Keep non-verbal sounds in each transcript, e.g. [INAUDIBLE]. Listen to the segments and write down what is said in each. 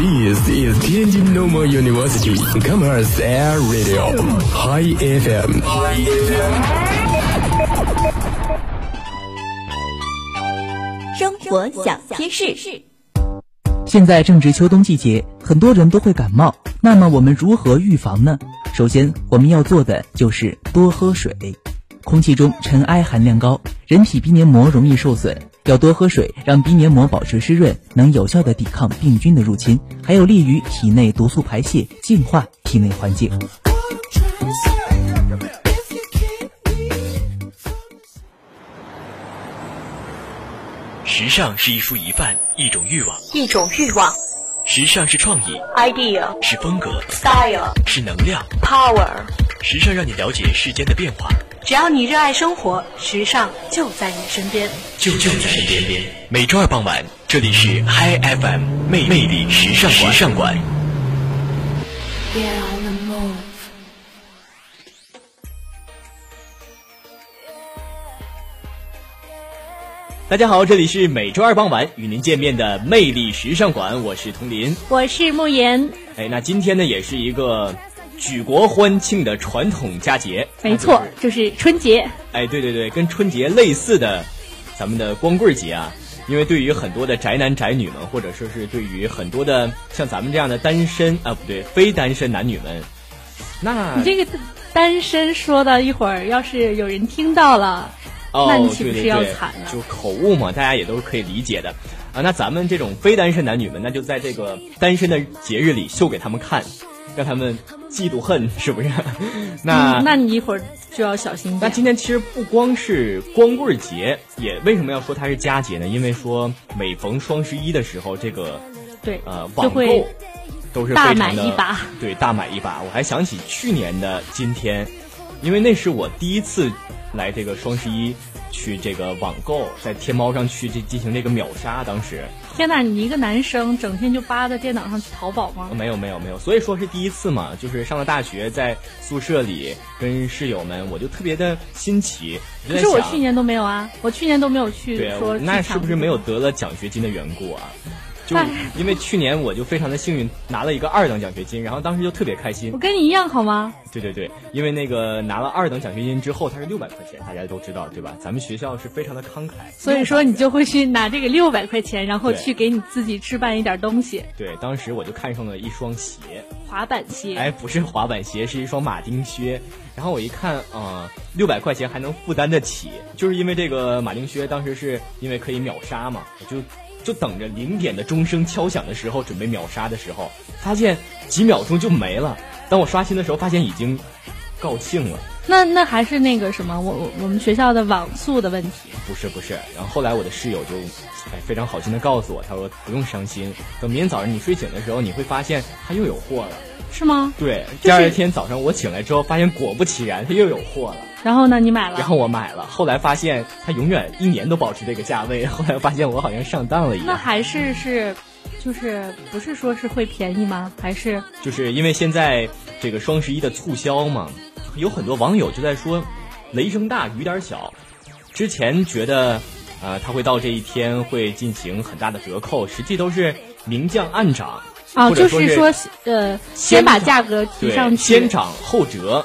This is Tianjin Normal University Commerce Air Radio High FM。生活小贴士。现在正值秋冬季节，很多人都会感冒。那么我们如何预防呢？首先，我们要做的就是多喝水。空气中尘埃含量高，人体鼻黏膜容易受损，要多喝水，让鼻黏膜保持湿润，能有效的抵抗病菌的入侵，还有利于体内毒素排泄，净化体内环境。时尚是一蔬一饭，一种欲望，一种欲望。时尚是创意，idea 是风格，style 是能量，power。时尚让你了解世间的变化。只要你热爱生活，时尚就在你身边，就就在身边。每周二傍晚，这里是 Hi FM 魅魅力时尚时尚馆。大家好，这里是每周二傍晚与您见面的魅力时尚馆，我是童林，我是慕言。哎，那今天呢，也是一个。举国欢庆的传统佳节，没错，就是春节。哎，对对对，跟春节类似的，咱们的光棍节啊。因为对于很多的宅男宅女们，或者说是对于很多的像咱们这样的单身啊，不对，非单身男女们，那你这个单身说的一会儿，要是有人听到了，那你岂不是要惨了？就口误嘛，大家也都是可以理解的啊。那咱们这种非单身男女们，那就在这个单身的节日里秀给他们看。让他们嫉妒恨 [LAUGHS] 是不是？[LAUGHS] 那那你一会儿就要小心。那今天其实不光是光棍节，也为什么要说它是佳节呢？因为说每逢双十一的时候，这个对呃网购都是大买一把，对大买一把。我还想起去年的今天，因为那是我第一次来这个双十一。去这个网购，在天猫上去这进行这个秒杀，当时天哪！你一个男生整天就扒在电脑上去淘宝吗？没有没有没有，所以说是第一次嘛，就是上了大学，在宿舍里跟室友们，我就特别的新奇。可是我去年都没有啊，我去年都没有去。对，说那是不是没有得了奖学金的缘故啊？就因为去年我就非常的幸运拿了一个二等奖学金，然后当时就特别开心。我跟你一样好吗？对对对，因为那个拿了二等奖学金之后，它是六百块钱，大家都知道对吧？咱们学校是非常的慷慨，所以说你就会去拿这个六百块钱，然后去给你自己置办一点东西。对，当时我就看上了一双鞋，滑板鞋。哎，不是滑板鞋，是一双马丁靴。然后我一看啊，六百块钱还能负担得起，就是因为这个马丁靴当时是因为可以秒杀嘛，我就。就等着零点的钟声敲响的时候，准备秒杀的时候，发现几秒钟就没了。当我刷新的时候，发现已经告罄了。那那还是那个什么，我我我们学校的网速的问题？不是不是。然后后来我的室友就哎非常好心的告诉我，他说不用伤心，等明天早上你睡醒的时候，你会发现他又有货了。是吗？对，第二天早上我醒来之后，发现果不其然，他又有货了。然后呢，你买了？然后我买了，后来发现它永远一年都保持这个价位。后来发现我好像上当了一样。那还是是，就是不是说是会便宜吗？还是就是因为现在这个双十一的促销嘛，有很多网友就在说，雷声大雨点小。之前觉得，呃，他会到这一天会进行很大的折扣，实际都是明降暗涨。啊，就是说，呃，先把价格提上去，先涨后折，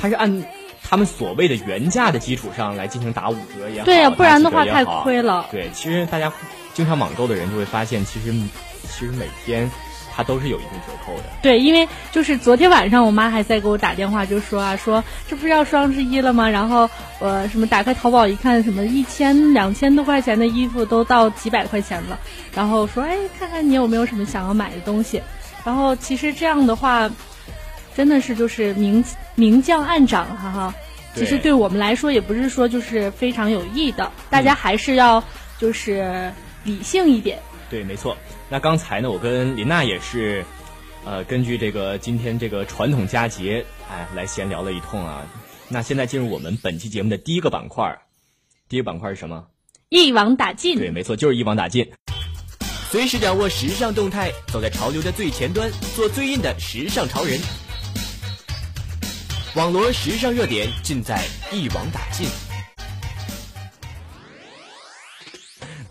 它是按他们所谓的原价的基础上来进行打五折也好，对呀，不然的话太亏了。对，其实大家经常网购的人就会发现，其实其实每天。它都是有一定折扣的。对，因为就是昨天晚上我妈还在给我打电话，就说啊，说这不是要双十一了吗？然后呃，什么打开淘宝一看，什么一千两千多块钱的衣服都到几百块钱了。然后说，哎，看看你有没有什么想要买的东西。然后其实这样的话，真的是就是明明降暗涨，哈哈。其实对我们来说也不是说就是非常有益的，大家还是要就是理性一点。对，没错。那刚才呢，我跟林娜也是，呃，根据这个今天这个传统佳节，哎，来闲聊了一通啊。那现在进入我们本期节目的第一个板块，第一个板块是什么？一网打尽。对，没错，就是一网打尽。随时掌握时尚动态，走在潮流的最前端，做最硬的时尚潮人。网罗时尚热点，尽在一网打尽。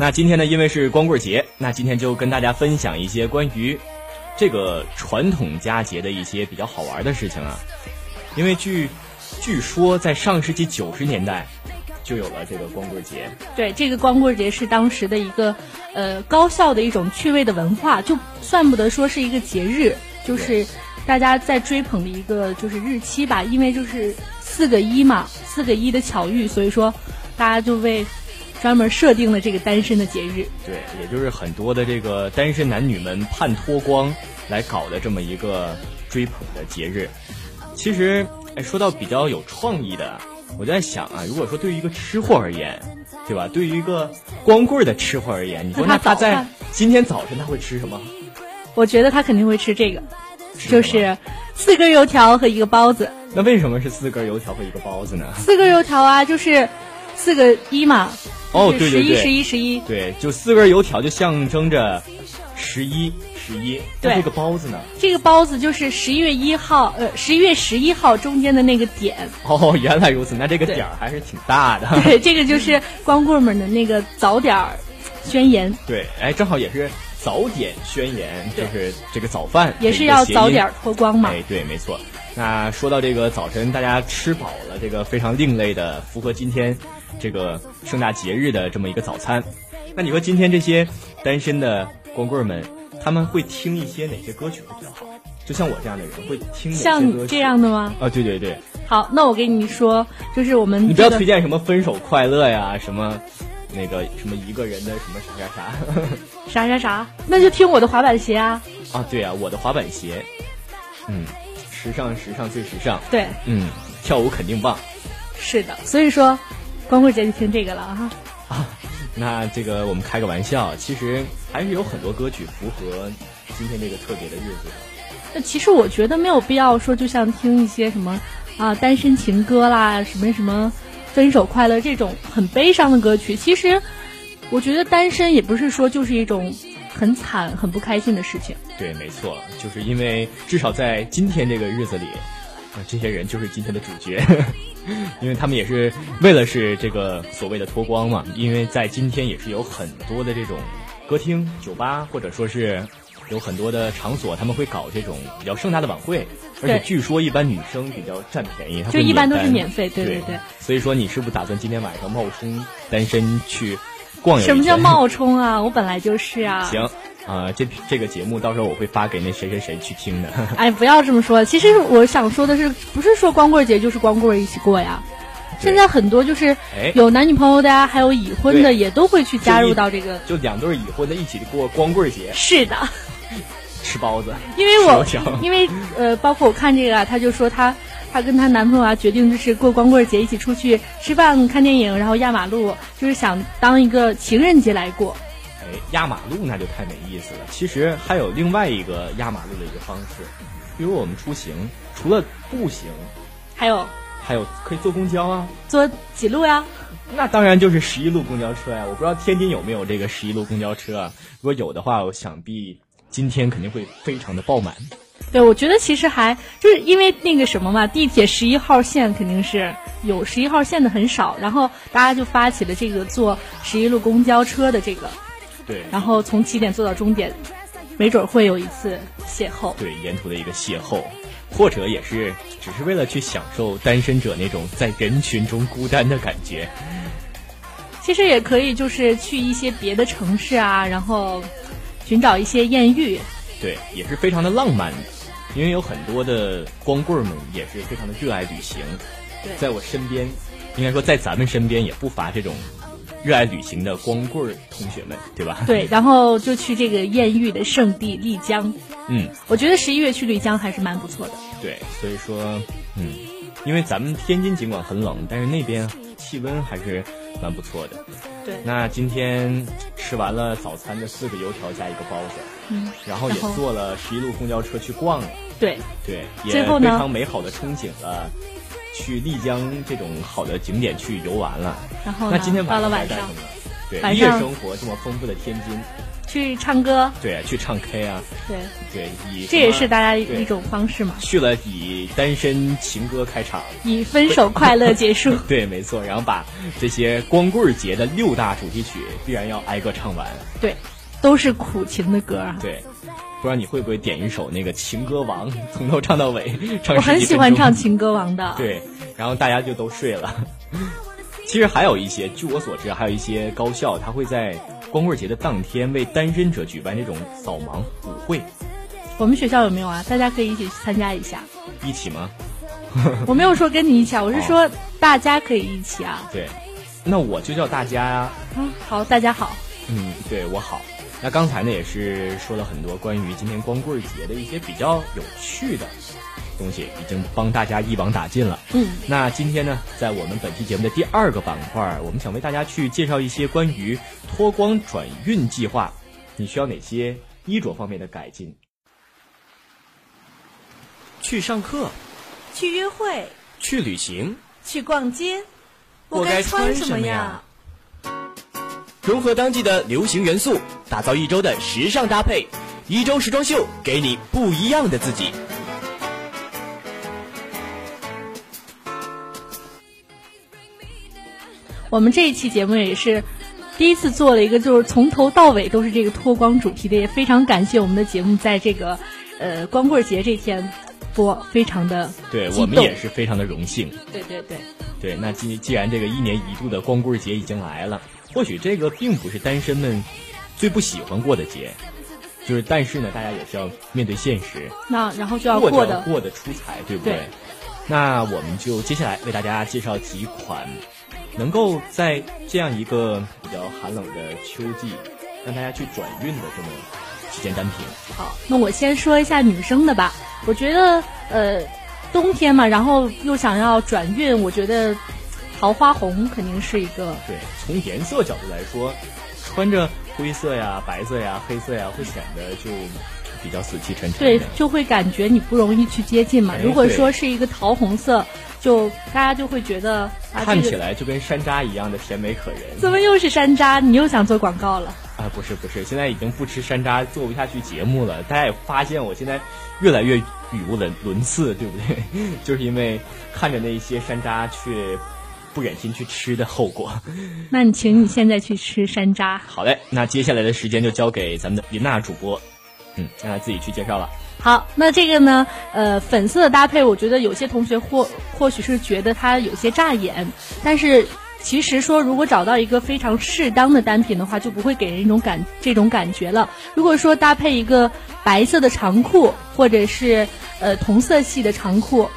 那今天呢，因为是光棍节，那今天就跟大家分享一些关于这个传统佳节的一些比较好玩的事情啊。因为据据说在上世纪九十年代就有了这个光棍节。对，这个光棍节是当时的一个呃高校的一种趣味的文化，就算不得说是一个节日，就是大家在追捧的一个就是日期吧。因为就是四个一嘛，四个一的巧遇，所以说大家就为。专门设定了这个单身的节日，对，也就是很多的这个单身男女们盼脱光来搞的这么一个追捧的节日。其实，哎，说到比较有创意的，我在想啊，如果说对于一个吃货而言，对吧？对于一个光棍的吃货而言，你说那他在今天早晨他会吃什么？我觉得他肯定会吃这个，就是四根油条和一个包子。那为什么是四根油条和一个包子呢？四根油条啊，就是四个一嘛。哦，对对对，十一十一十一，对，就四根油条就象征着十一十一。对，这个包子呢？这个包子就是十一月一号，呃，十一月十一号中间的那个点。哦，原来如此，那这个点儿还是挺大的。对，这个就是光棍们的那个早点宣言。对，哎，正好也是早点宣言，就是这个早饭也是要早点脱光嘛。哎，对，没错。那说到这个早晨，大家吃饱了，这个非常另类的，符合今天。这个盛大节日的这么一个早餐，那你说今天这些单身的光棍们，他们会听一些哪些歌曲会比较好？就像我这样的人会听像这样的吗？啊，对对对。好，那我给你说，就是我们你不要推荐什么分手快乐呀，什么那个什么一个人的什么啥啥啥 [LAUGHS] 啥啥啥，那就听我的滑板鞋啊。啊，对啊，我的滑板鞋，嗯，时尚时尚最时尚。对，嗯，跳舞肯定棒。是的，所以说。光棍节就听这个了哈啊，那这个我们开个玩笑，其实还是有很多歌曲符合今天这个特别的日子。那其实我觉得没有必要说，就像听一些什么啊单身情歌啦，什么什么分手快乐这种很悲伤的歌曲。其实我觉得单身也不是说就是一种很惨、很不开心的事情。对，没错，就是因为至少在今天这个日子里。啊，这些人就是今天的主角，[LAUGHS] 因为他们也是为了是这个所谓的脱光嘛。因为在今天也是有很多的这种歌厅、酒吧，或者说是有很多的场所，他们会搞这种比较盛大的晚会。而且据说一般女生比较占便宜，就一般都是免费。对对对。所以说你是不是打算今天晚上冒充单身去逛？什么叫冒充啊？我本来就是啊。[LAUGHS] 行。啊，这这个节目到时候我会发给那谁谁谁去听的。哎，不要这么说。其实我想说的是，不是说光棍节就是光棍一起过呀。现在很多就是有男女朋友的呀，还有已婚的也都会去加入到这个。就两对已婚的一起过光棍节。是的。吃包子。因为我因为呃，包括我看这个，她就说她她跟她男朋友啊决定就是过光棍节，一起出去吃饭、看电影，然后压马路，就是想当一个情人节来过。压马路那就太没意思了。其实还有另外一个压马路的一个方式，比如我们出行，除了步行，还有还有可以坐公交啊。坐几路呀？那当然就是十一路公交车呀。我不知道天津有没有这个十一路公交车啊？如果有的话，我想必今天肯定会非常的爆满。对，我觉得其实还就是因为那个什么嘛，地铁十一号线肯定是有十一号线的很少，然后大家就发起了这个坐十一路公交车的这个。对，然后从起点坐到终点，没准会有一次邂逅。对，沿途的一个邂逅，或者也是只是为了去享受单身者那种在人群中孤单的感觉。其实也可以，就是去一些别的城市啊，然后寻找一些艳遇。对，也是非常的浪漫的，因为有很多的光棍们也是非常的热爱旅行。对，在我身边，应该说在咱们身边也不乏这种。热爱旅行的光棍同学们，对吧？对，[LAUGHS] 然后就去这个艳遇的圣地丽江。嗯，我觉得十一月去丽江还是蛮不错的。对，所以说，嗯，因为咱们天津尽管很冷，但是那边气温还是蛮不错的。对。那今天吃完了早餐的四个油条加一个包子，嗯，然后也坐了十一路公交车去逛了。对。对，也非常美好的憧憬了。去丽江这种好的景点去游玩了，然后那今天到了晚上，对夜生活这么丰富的天津，去唱歌，对，去唱 K 啊，对。对，以这也是大家一种方式嘛。去了以单身情歌开场，以分手快乐结束，[LAUGHS] 对，没错。然后把这些光棍节的六大主题曲必然要挨个唱完，对，都是苦情的歌啊。对，不知道你会不会点一首那个《情歌王》，[LAUGHS] 从头唱到尾，唱我很喜欢唱《情歌王》的。[LAUGHS] 对，然后大家就都睡了。其实还有一些，据我所知，还有一些高校，他会在光棍节的当天为单身者举办这种扫盲舞会。我们学校有没有啊？大家可以一起去参加一下。一起吗？[LAUGHS] 我没有说跟你一起，啊，我是说大家可以一起啊。对，那我就叫大家呀。嗯，好，大家好。嗯，对我好。那刚才呢也是说了很多关于今天光棍节的一些比较有趣的东西，已经帮大家一网打尽了。嗯，那今天呢，在我们本期节目的第二个板块，我们想为大家去介绍一些关于脱光转运计划，你需要哪些衣着方面的改进？去上课，去约会，去旅行，去逛街，我该穿什么呀？融合当季的流行元素，打造一周的时尚搭配，一周时装秀，给你不一样的自己。我们这一期节目也是第一次做了一个，就是从头到尾都是这个脱光主题的，也非常感谢我们的节目在这个呃光棍节这天播，非常的对我们也是非常的荣幸。对对对对，那既既然这个一年一度的光棍节已经来了。或许这个并不是单身们最不喜欢过的节，就是但是呢，大家也是要面对现实。那然后就要过的过得出彩，对不对？那我们就接下来为大家介绍几款能够在这样一个比较寒冷的秋季让大家去转运的这么几件单品。好，那我先说一下女生的吧。我觉得呃，冬天嘛，然后又想要转运，我觉得。桃花红肯定是一个对，从颜色角度来说，穿着灰色呀、白色呀、黑色呀，会显得就比较死气沉沉。对，就会感觉你不容易去接近嘛。如果说是一个桃红色，就大家就会觉得看起来就跟山楂一样的甜美可人。怎么又是山楂？你又想做广告了？啊，不是不是，现在已经不吃山楂，做不下去节目了。大家也发现我现在越来越语无伦伦次，对不对？[LAUGHS] 就是因为看着那些山楂却。不忍心去吃的后果，那你请你现在去吃山楂。好嘞，那接下来的时间就交给咱们的林娜主播，嗯，让她自己去介绍了。好，那这个呢，呃，粉色的搭配，我觉得有些同学或或许是觉得它有些扎眼，但是其实说如果找到一个非常适当的单品的话，就不会给人一种感这种感觉了。如果说搭配一个白色的长裤，或者是呃同色系的长裤。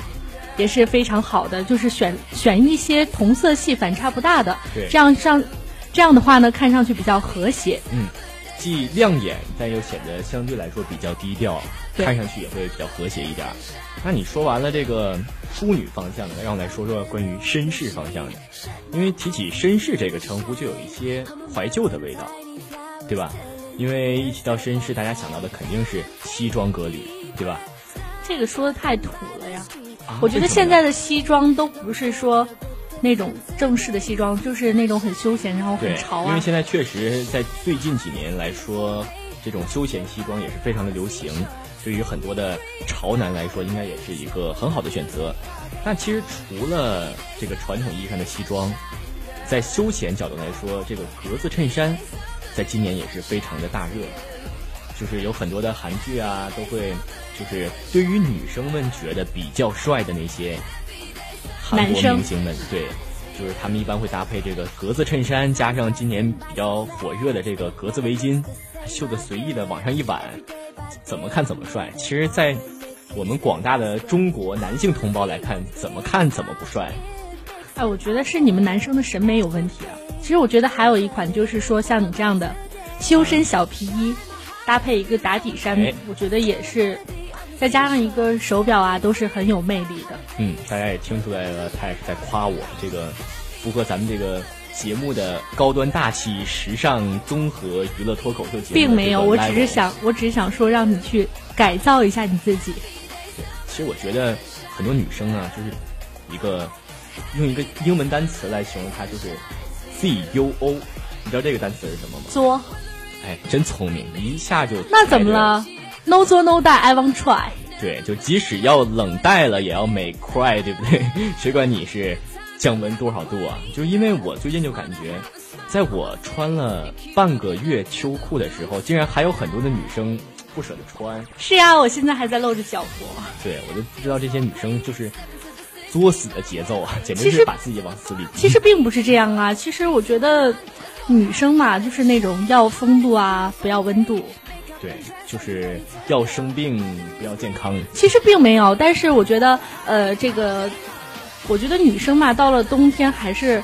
也是非常好的，就是选选一些同色系反差不大的，这样上，这样的话呢，看上去比较和谐。嗯，既亮眼，但又显得相对来说比较低调，看上去也会比较和谐一点。那你说完了这个淑女方向的，让我来说说关于绅士方向的。因为提起绅士这个称呼，就有一些怀旧的味道，对吧？因为一提到绅士，大家想到的肯定是西装革履，对吧？这个说的太土了呀。我觉得现在的西装都不是说那种正式的西装，就是那种很休闲，然后很潮啊。因为现在确实在最近几年来说，这种休闲西装也是非常的流行。对于很多的潮男来说，应该也是一个很好的选择。但其实除了这个传统意义上的西装，在休闲角度来说，这个格子衬衫在今年也是非常的大热。就是有很多的韩剧啊，都会就是对于女生们觉得比较帅的那些韩国明星们，对，就是他们一般会搭配这个格子衬衫，加上今年比较火热的这个格子围巾，绣的随意的往上一挽，怎么看怎么帅。其实，在我们广大的中国男性同胞来看，怎么看怎么不帅。哎，我觉得是你们男生的审美有问题啊。其实我觉得还有一款，就是说像你这样的修身小皮衣。搭配一个打底衫，我觉得也是，再加上一个手表啊，都是很有魅力的。嗯，大家也听出来了，他也是在夸我这个符合咱们这个节目的高端大气、时尚综合娱乐脱口秀节目。并没有，我只是想，我只是想说，让你去改造一下你自己。对，其实我觉得很多女生啊，就是一个用一个英文单词来形容她，就是 C U O。你知道这个单词是什么吗？作。哎，真聪明，一下就那怎么了？No 做 No die，I won't try。对，就即使要冷带了，也要 make cry，对不对？[LAUGHS] 谁管你是降温多少度啊？就因为我最近就感觉，在我穿了半个月秋裤的时候，竟然还有很多的女生不舍得穿。是呀，我现在还在露着脚脖。对，我就不知道这些女生就是作死的节奏啊，简直是把自己往死里。其实并不是这样啊，其实我觉得女生嘛，就是那种要风度啊，不要温度。对，就是要生病，不要健康。其实并没有，但是我觉得，呃，这个，我觉得女生嘛，到了冬天还是。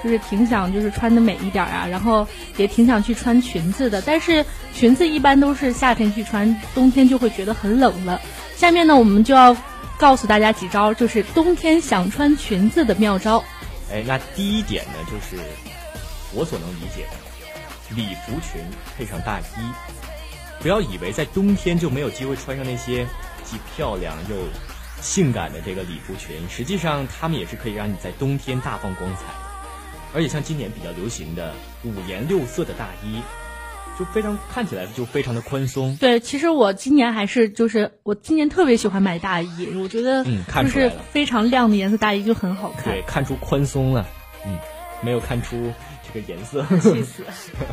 就是挺想就是穿的美一点啊，然后也挺想去穿裙子的，但是裙子一般都是夏天去穿，冬天就会觉得很冷了。下面呢，我们就要告诉大家几招，就是冬天想穿裙子的妙招。哎，那第一点呢，就是我所能理解的礼服裙配上大衣，不要以为在冬天就没有机会穿上那些既漂亮又性感的这个礼服裙，实际上它们也是可以让你在冬天大放光彩。而且像今年比较流行的五颜六色的大衣，就非常看起来就非常的宽松。对，其实我今年还是就是我今年特别喜欢买大衣，我觉得嗯，看出来，非常亮的颜色大衣就很好看。对，看出宽松了，嗯，没有看出这个颜色。气死！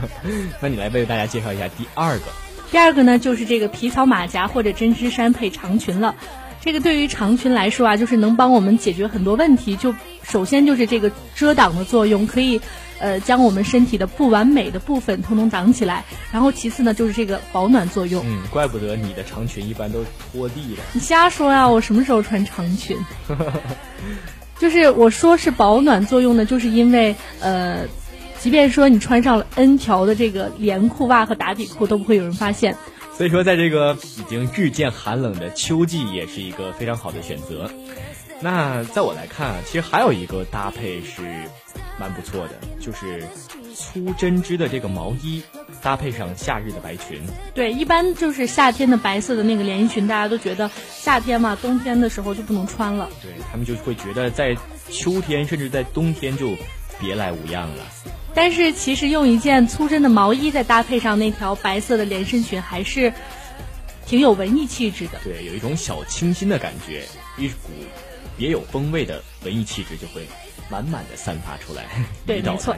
[LAUGHS] 那你来为大家介绍一下第二个。第二个呢，就是这个皮草马甲或者针织衫配长裙了。这个对于长裙来说啊，就是能帮我们解决很多问题。就首先就是这个遮挡的作用，可以呃将我们身体的不完美的部分通通挡起来。然后其次呢，就是这个保暖作用。嗯，怪不得你的长裙一般都是拖地的。你瞎说呀！我什么时候穿长裙？[LAUGHS] 就是我说是保暖作用呢，就是因为呃，即便说你穿上了 N 条的这个连裤袜和打底裤，都不会有人发现。所以说，在这个已经日渐寒冷的秋季，也是一个非常好的选择。那在我来看啊，其实还有一个搭配是蛮不错的，就是粗针织的这个毛衣，搭配上夏日的白裙。对，一般就是夏天的白色的那个连衣裙，大家都觉得夏天嘛，冬天的时候就不能穿了。对他们就会觉得在秋天甚至在冬天就别来无恙了。但是其实用一件粗针的毛衣再搭配上那条白色的连身裙，还是挺有文艺气质的。对，有一种小清新的感觉，一股别有风味的文艺气质就会满满的散发出来，[LAUGHS] 对，没错。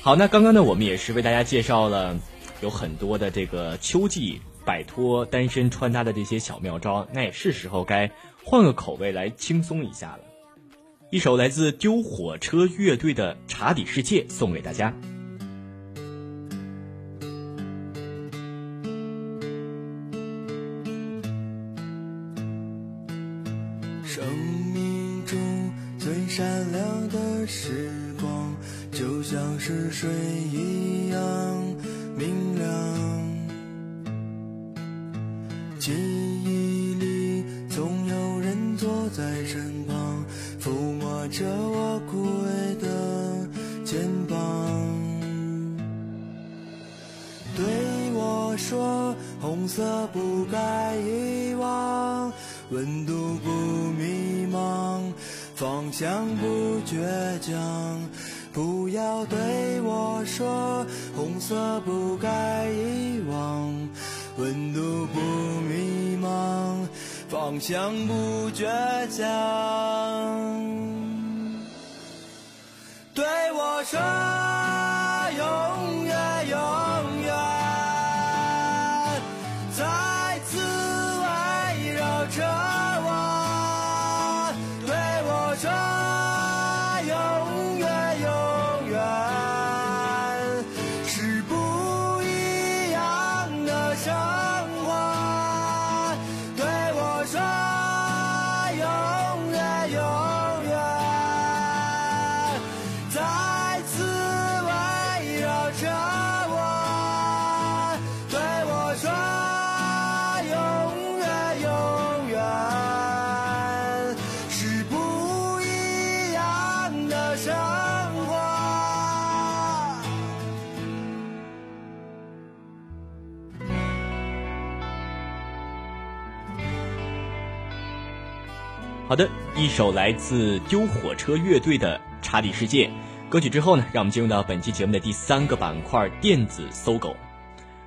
好，那刚刚呢，我们也是为大家介绍了有很多的这个秋季摆脱单身穿搭的这些小妙招，那也是时候该换个口味来轻松一下了。一首来自丢火车乐队的《查理世界》送给大家。红色不该遗忘，温度不迷茫，方向不倔强。对我说，好的，一首来自丢火车乐队的《查理世界》歌曲之后呢，让我们进入到本期节目的第三个板块——电子搜狗。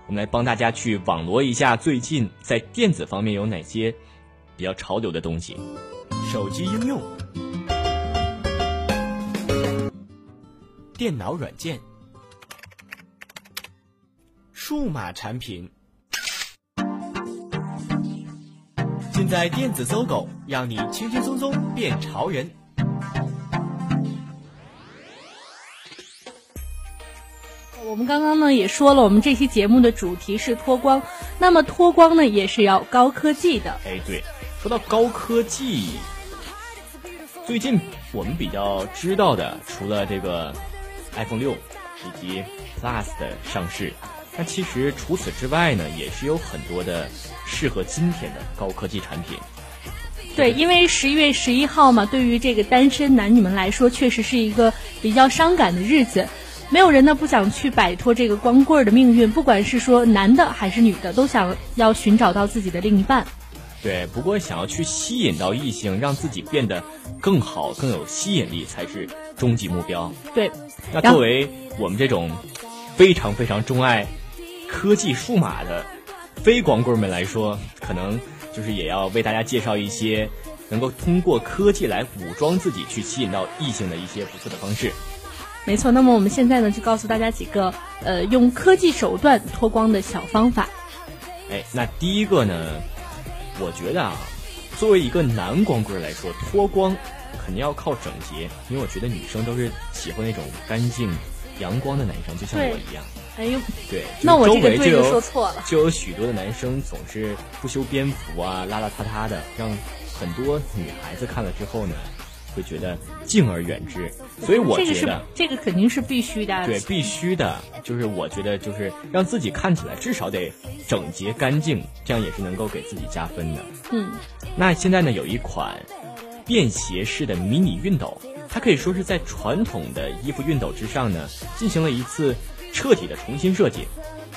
我们来帮大家去网罗一下最近在电子方面有哪些比较潮流的东西。手机应用、电脑软件、数码产品、在电子搜狗，让你轻轻松松变潮人。我们刚刚呢也说了，我们这期节目的主题是脱光，那么脱光呢也是要高科技的。哎，对，说到高科技，最近我们比较知道的，除了这个 iPhone 六以及 Plus 的上市，那其实除此之外呢，也是有很多的适合今天的高科技产品。对，因为十一月十一号嘛，对于这个单身男女们来说，确实是一个比较伤感的日子。没有人呢不想去摆脱这个光棍的命运，不管是说男的还是女的，都想要寻找到自己的另一半。对，不过想要去吸引到异性，让自己变得更好、更有吸引力，才是终极目标。对，那作为我们这种非常非常钟爱科技数码的非光棍们来说，可能就是也要为大家介绍一些能够通过科技来武装自己，去吸引到异性的一些不错的方式。没错，那么我们现在呢，就告诉大家几个呃用科技手段脱光的小方法。哎，那第一个呢，我觉得啊，作为一个男光棍来说，脱光肯定要靠整洁，因为我觉得女生都是喜欢那种干净、阳光的男生，就像我一样。哎呦，对，那我这个对就说错了，就有许多的男生总是不修边幅啊，邋邋遢遢的，让很多女孩子看了之后呢。会觉得敬而远之，所以我觉得这个肯定是必须的。对，必须的，就是我觉得就是让自己看起来至少得整洁干净，这样也是能够给自己加分的。嗯，那现在呢有一款便携式的迷你熨斗，它可以说是在传统的衣服熨斗之上呢进行了一次彻底的重新设计。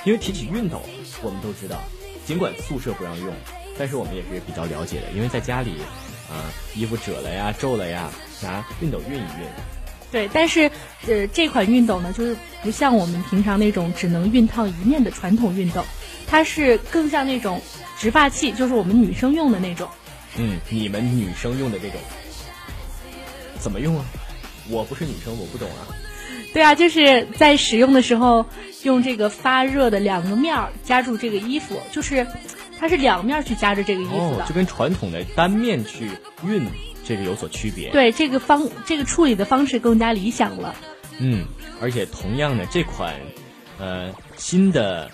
因为提起熨斗，我们都知道，尽管宿舍不让用，但是我们也是比较了解的，因为在家里。啊，衣服褶了呀，皱了呀，拿熨斗熨一熨。对，但是呃，这款熨斗呢，就是不像我们平常那种只能熨烫一面的传统熨斗，它是更像那种直发器，就是我们女生用的那种。嗯，你们女生用的这种怎么用啊？我不是女生，我不懂啊。对啊，就是在使用的时候用这个发热的两个面儿夹住这个衣服，就是。它是两面去夹着这个衣服的，就跟传统的单面去熨这个有所区别。对，这个方这个处理的方式更加理想了。嗯，而且同样的这款，呃，新的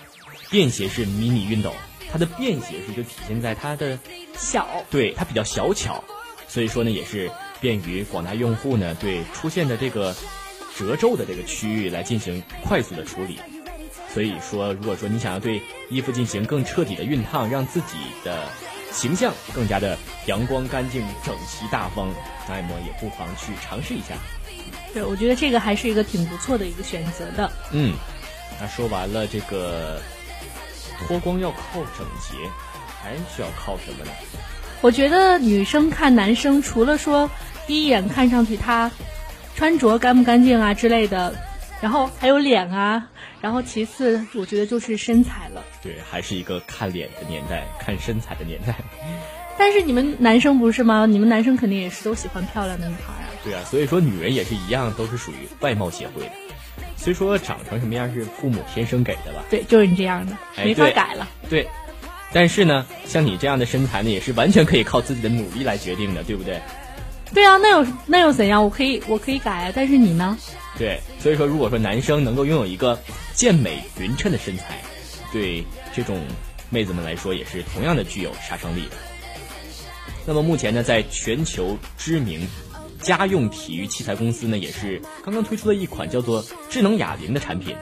便携式迷你熨斗，它的便携式就体现在它的小，对，它比较小巧，所以说呢，也是便于广大用户呢对出现的这个褶皱的这个区域来进行快速的处理。所以说，如果说你想要对衣服进行更彻底的熨烫，让自己的形象更加的阳光、干净、整齐、大方，那么也不妨去尝试一下。对，我觉得这个还是一个挺不错的一个选择的。嗯，那说完了这个脱光要靠整洁，还需要靠什么呢？我觉得女生看男生，除了说第一眼看上去他穿着干不干净啊之类的。然后还有脸啊，然后其次我觉得就是身材了。对，还是一个看脸的年代，看身材的年代。但是你们男生不是吗？你们男生肯定也是都喜欢漂亮的女孩啊。对啊，所以说女人也是一样，都是属于外貌协会的。虽说长成什么样是父母天生给的吧？对，就是你这样的，没法改了。对，但是呢，像你这样的身材呢，也是完全可以靠自己的努力来决定的，对不对？对啊，那又那又怎样？我可以我可以改啊，但是你呢？对，所以说，如果说男生能够拥有一个健美匀称的身材，对这种妹子们来说也是同样的具有杀伤力的。那么目前呢，在全球知名家用体育器材公司呢，也是刚刚推出了一款叫做智能哑铃的产品，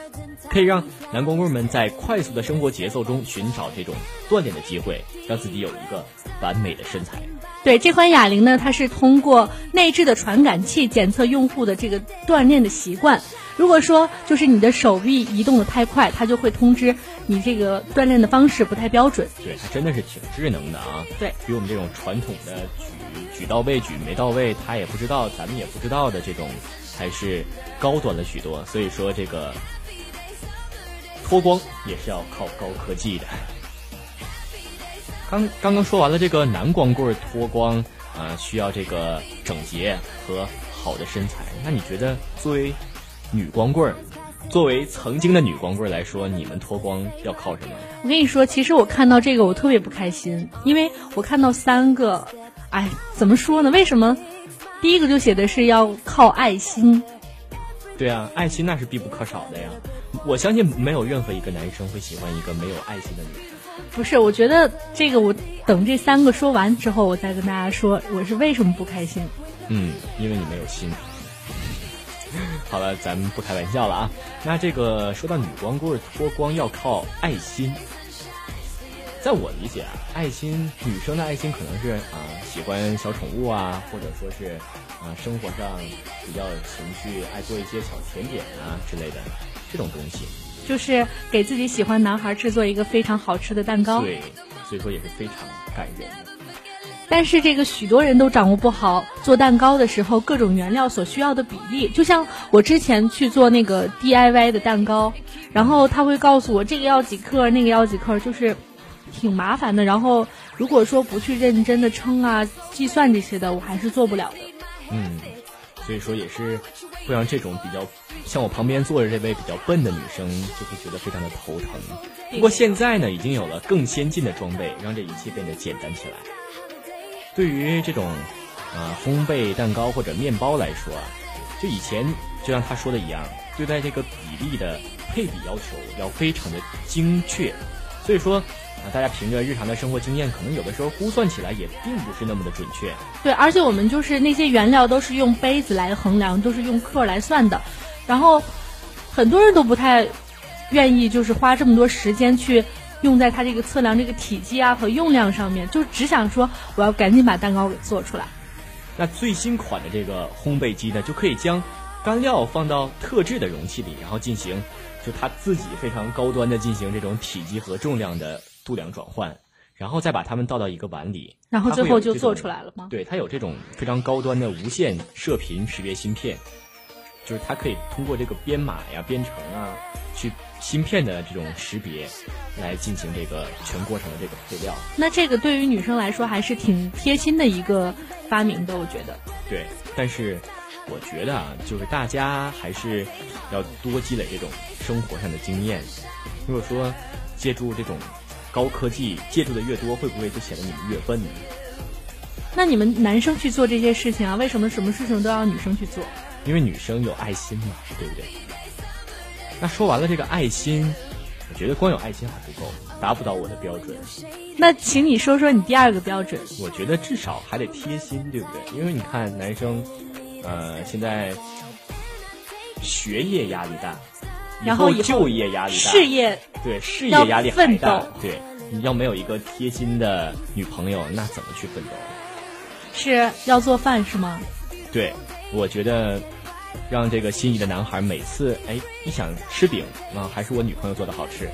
可以让男光棍们在快速的生活节奏中寻找这种锻炼的机会，让自己有一个完美的身材。对这款哑铃呢，它是通过内置的传感器检测用户的这个锻炼的习惯。如果说就是你的手臂移动的太快，它就会通知你这个锻炼的方式不太标准。对，它真的是挺智能的啊。对，比我们这种传统的举举到位、举没到位，他也不知道，咱们也不知道的这种，还是高端了许多。所以说，这个脱光也是要靠高科技的。刚刚刚说完了这个男光棍脱光啊，需要这个整洁和好的身材。那你觉得作为女光棍作为曾经的女光棍来说，你们脱光要靠什么？我跟你说，其实我看到这个我特别不开心，因为我看到三个，哎，怎么说呢？为什么？第一个就写的是要靠爱心。对啊，爱心那是必不可少的呀。我相信没有任何一个男生会喜欢一个没有爱心的女生。不是，我觉得这个我等这三个说完之后，我再跟大家说我是为什么不开心。嗯，因为你没有心。[LAUGHS] 好了，咱们不开玩笑了啊。那这个说到女光棍脱光要靠爱心，在我理解啊，爱心女生的爱心可能是啊喜欢小宠物啊，或者说是啊生活上比较有情趣，爱做一些小甜点啊之类的这种东西。就是给自己喜欢男孩制作一个非常好吃的蛋糕。对，所以说也是非常感人的。但是这个许多人都掌握不好做蛋糕的时候各种原料所需要的比例。就像我之前去做那个 DIY 的蛋糕，然后他会告诉我这个要几克，那个要几克，就是挺麻烦的。然后如果说不去认真的称啊、计算这些的，我还是做不了的。嗯，所以说也是会让这种比较像我旁边坐着这位比较笨的女生就会觉得非常的头疼。不过现在呢，已经有了更先进的装备，让这一切变得简单起来。对于这种，啊，烘焙蛋糕或者面包来说啊，就以前就像他说的一样，对待这个比例的配比要求要非常的精确，所以说啊，大家凭着日常的生活经验，可能有的时候估算起来也并不是那么的准确。对，而且我们就是那些原料都是用杯子来衡量，都是用克来算的，然后很多人都不太愿意就是花这么多时间去。用在它这个测量这个体积啊和用量上面，就只想说我要赶紧把蛋糕给做出来。那最新款的这个烘焙机呢，就可以将干料放到特制的容器里，然后进行就它自己非常高端的进行这种体积和重量的度量转换，然后再把它们倒到一个碗里，然后最后就做出来了吗？对，它有这种非常高端的无线射频识别芯片，就是它可以通过这个编码呀、编程啊去。芯片的这种识别，来进行这个全过程的这个配料。那这个对于女生来说还是挺贴心的一个发明的，我觉得。对，但是我觉得啊，就是大家还是要多积累这种生活上的经验。如果说借助这种高科技，借助的越多，会不会就显得你们越笨呢？那你们男生去做这些事情啊，为什么什么事情都要女生去做？因为女生有爱心嘛，对不对？那说完了这个爱心，我觉得光有爱心还不够，达不到我的标准。那请你说说你第二个标准。我觉得至少还得贴心，对不对？因为你看男生，呃，现在学业压力大，然后就业压力大，事业对事业压力很大，对，你要没有一个贴心的女朋友，那怎么去奋斗？是要做饭是吗？对，我觉得。让这个心仪的男孩每次哎一想吃饼啊还是我女朋友做的好吃，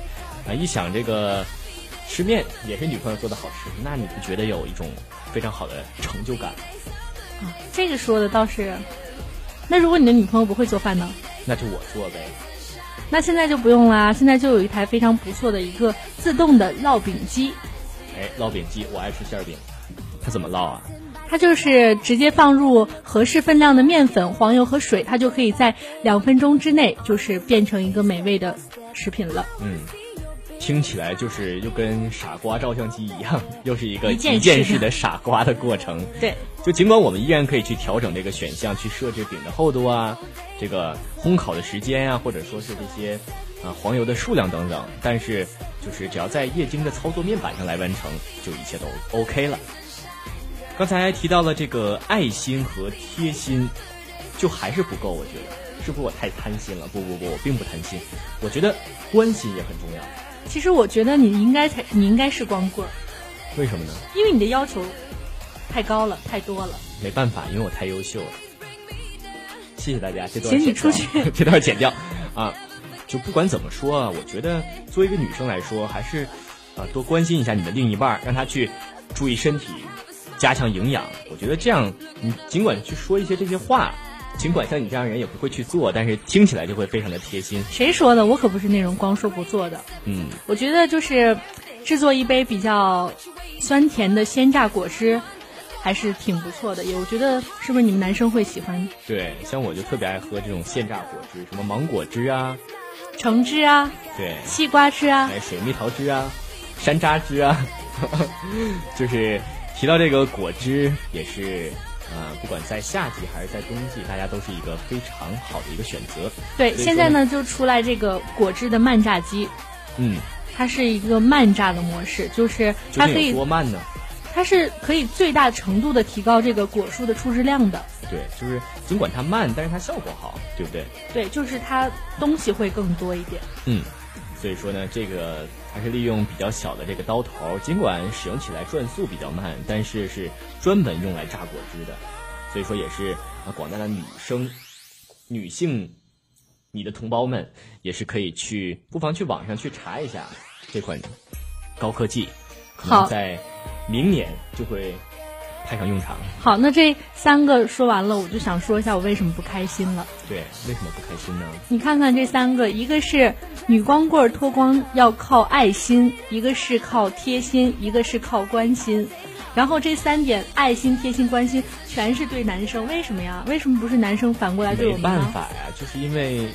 啊一想这个吃面也是女朋友做的好吃，那你不觉得有一种非常好的成就感？啊，这个说的倒是。那如果你的女朋友不会做饭呢？那就我做呗。那现在就不用啦，现在就有一台非常不错的一个自动的烙饼机。哎，烙饼机，我爱吃馅饼，它怎么烙啊？它就是直接放入合适分量的面粉、黄油和水，它就可以在两分钟之内就是变成一个美味的食品了。嗯，听起来就是又跟傻瓜照相机一样，又是一个一键式的傻瓜的过程。对，就尽管我们依然可以去调整这个选项，去设置饼的厚度啊，这个烘烤的时间啊，或者说是这些啊黄油的数量等等，但是就是只要在液晶的操作面板上来完成，就一切都 OK 了。刚才提到了这个爱心和贴心，就还是不够，我觉得是不是我太贪心了？不不不，我并不贪心，我觉得关心也很重要。其实我觉得你应该才，你应该是光棍。为什么呢？因为你的要求太高了，太多了。没办法，因为我太优秀了。谢谢大家，这段请你出去，[LAUGHS] 这段剪掉啊！就不管怎么说啊，我觉得作为一个女生来说，还是啊多关心一下你的另一半，让他去注意身体。加强营养，我觉得这样，你尽管去说一些这些话，尽管像你这样人也不会去做，但是听起来就会非常的贴心。谁说的？我可不是那种光说不做的。嗯，我觉得就是制作一杯比较酸甜的鲜榨果汁，还是挺不错的。也我觉得是不是你们男生会喜欢？对，像我就特别爱喝这种鲜榨果汁，什么芒果汁啊，橙汁啊，对，西瓜汁啊，哎，水蜜桃汁啊，山楂汁啊，[LAUGHS] 就是提到这个果汁，也是呃，不管在夏季还是在冬季，大家都是一个非常好的一个选择。对，现在呢就出来这个果汁的慢榨机，嗯，它是一个慢榨的模式，就是它可以多慢呢？它是可以最大程度的提高这个果蔬的出汁量的。对，就是尽管它慢，但是它效果好，对不对？对，就是它东西会更多一点。嗯，所以说呢，这个它是利用比较小的这个刀头，尽管使用起来转速比较慢，但是是专门用来榨果汁的，所以说也是啊广大的女生、女性，你的同胞们也是可以去，不妨去网上去查一下这款高科技，可能在明年就会派上用场。好，那这三个说完了，我就想说一下我为什么不开心了。对，为什么不开心呢？你看看这三个，一个是女光棍脱光要靠爱心，一个是靠贴心，一个是靠关心。然后这三点爱心、贴心、关心全是对男生，为什么呀？为什么不是男生反过来对没我们没？办法呀，就是因为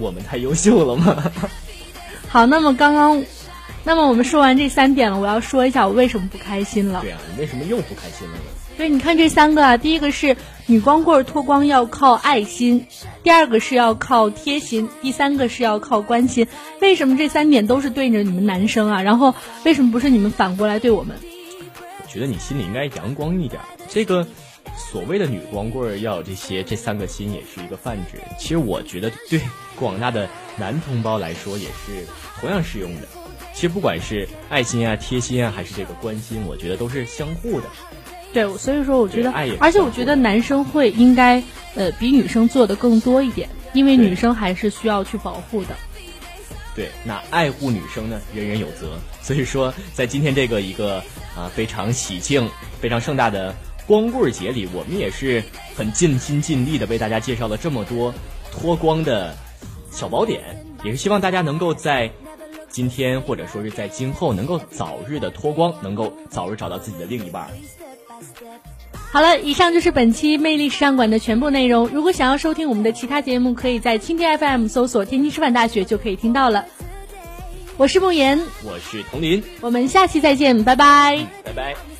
我们太优秀了嘛。好，那么刚刚，那么我们说完这三点了，我要说一下我为什么不开心了对。啊，你为什么又不开心了呢？对，你看这三个啊，第一个是女光棍脱光要靠爱心，第二个是要靠贴心，第三个是要靠关心。为什么这三点都是对着你们男生啊？然后为什么不是你们反过来对我们？我觉得你心里应该阳光一点儿。这个所谓的女光棍要有这些这三个心，也是一个泛指。其实我觉得对广大的男同胞来说也是同样适用的。其实不管是爱心啊、贴心啊，还是这个关心，我觉得都是相互的。对，所以说我觉得爱，而且我觉得男生会应该呃比女生做的更多一点，因为女生还是需要去保护的。对，那爱护女生呢，人人有责。所以说，在今天这个一个啊非常喜庆、非常盛大的光棍节里，我们也是很尽心尽力的为大家介绍了这么多脱光的小宝典，也是希望大家能够在今天或者说是在今后能够早日的脱光，能够早日找到自己的另一半。好了，以上就是本期魅力时尚馆的全部内容。如果想要收听我们的其他节目，可以在蜻蜓 FM 搜索“天津师范大学”就可以听到了。我是梦妍，我是童林，我们下期再见，拜拜。拜拜。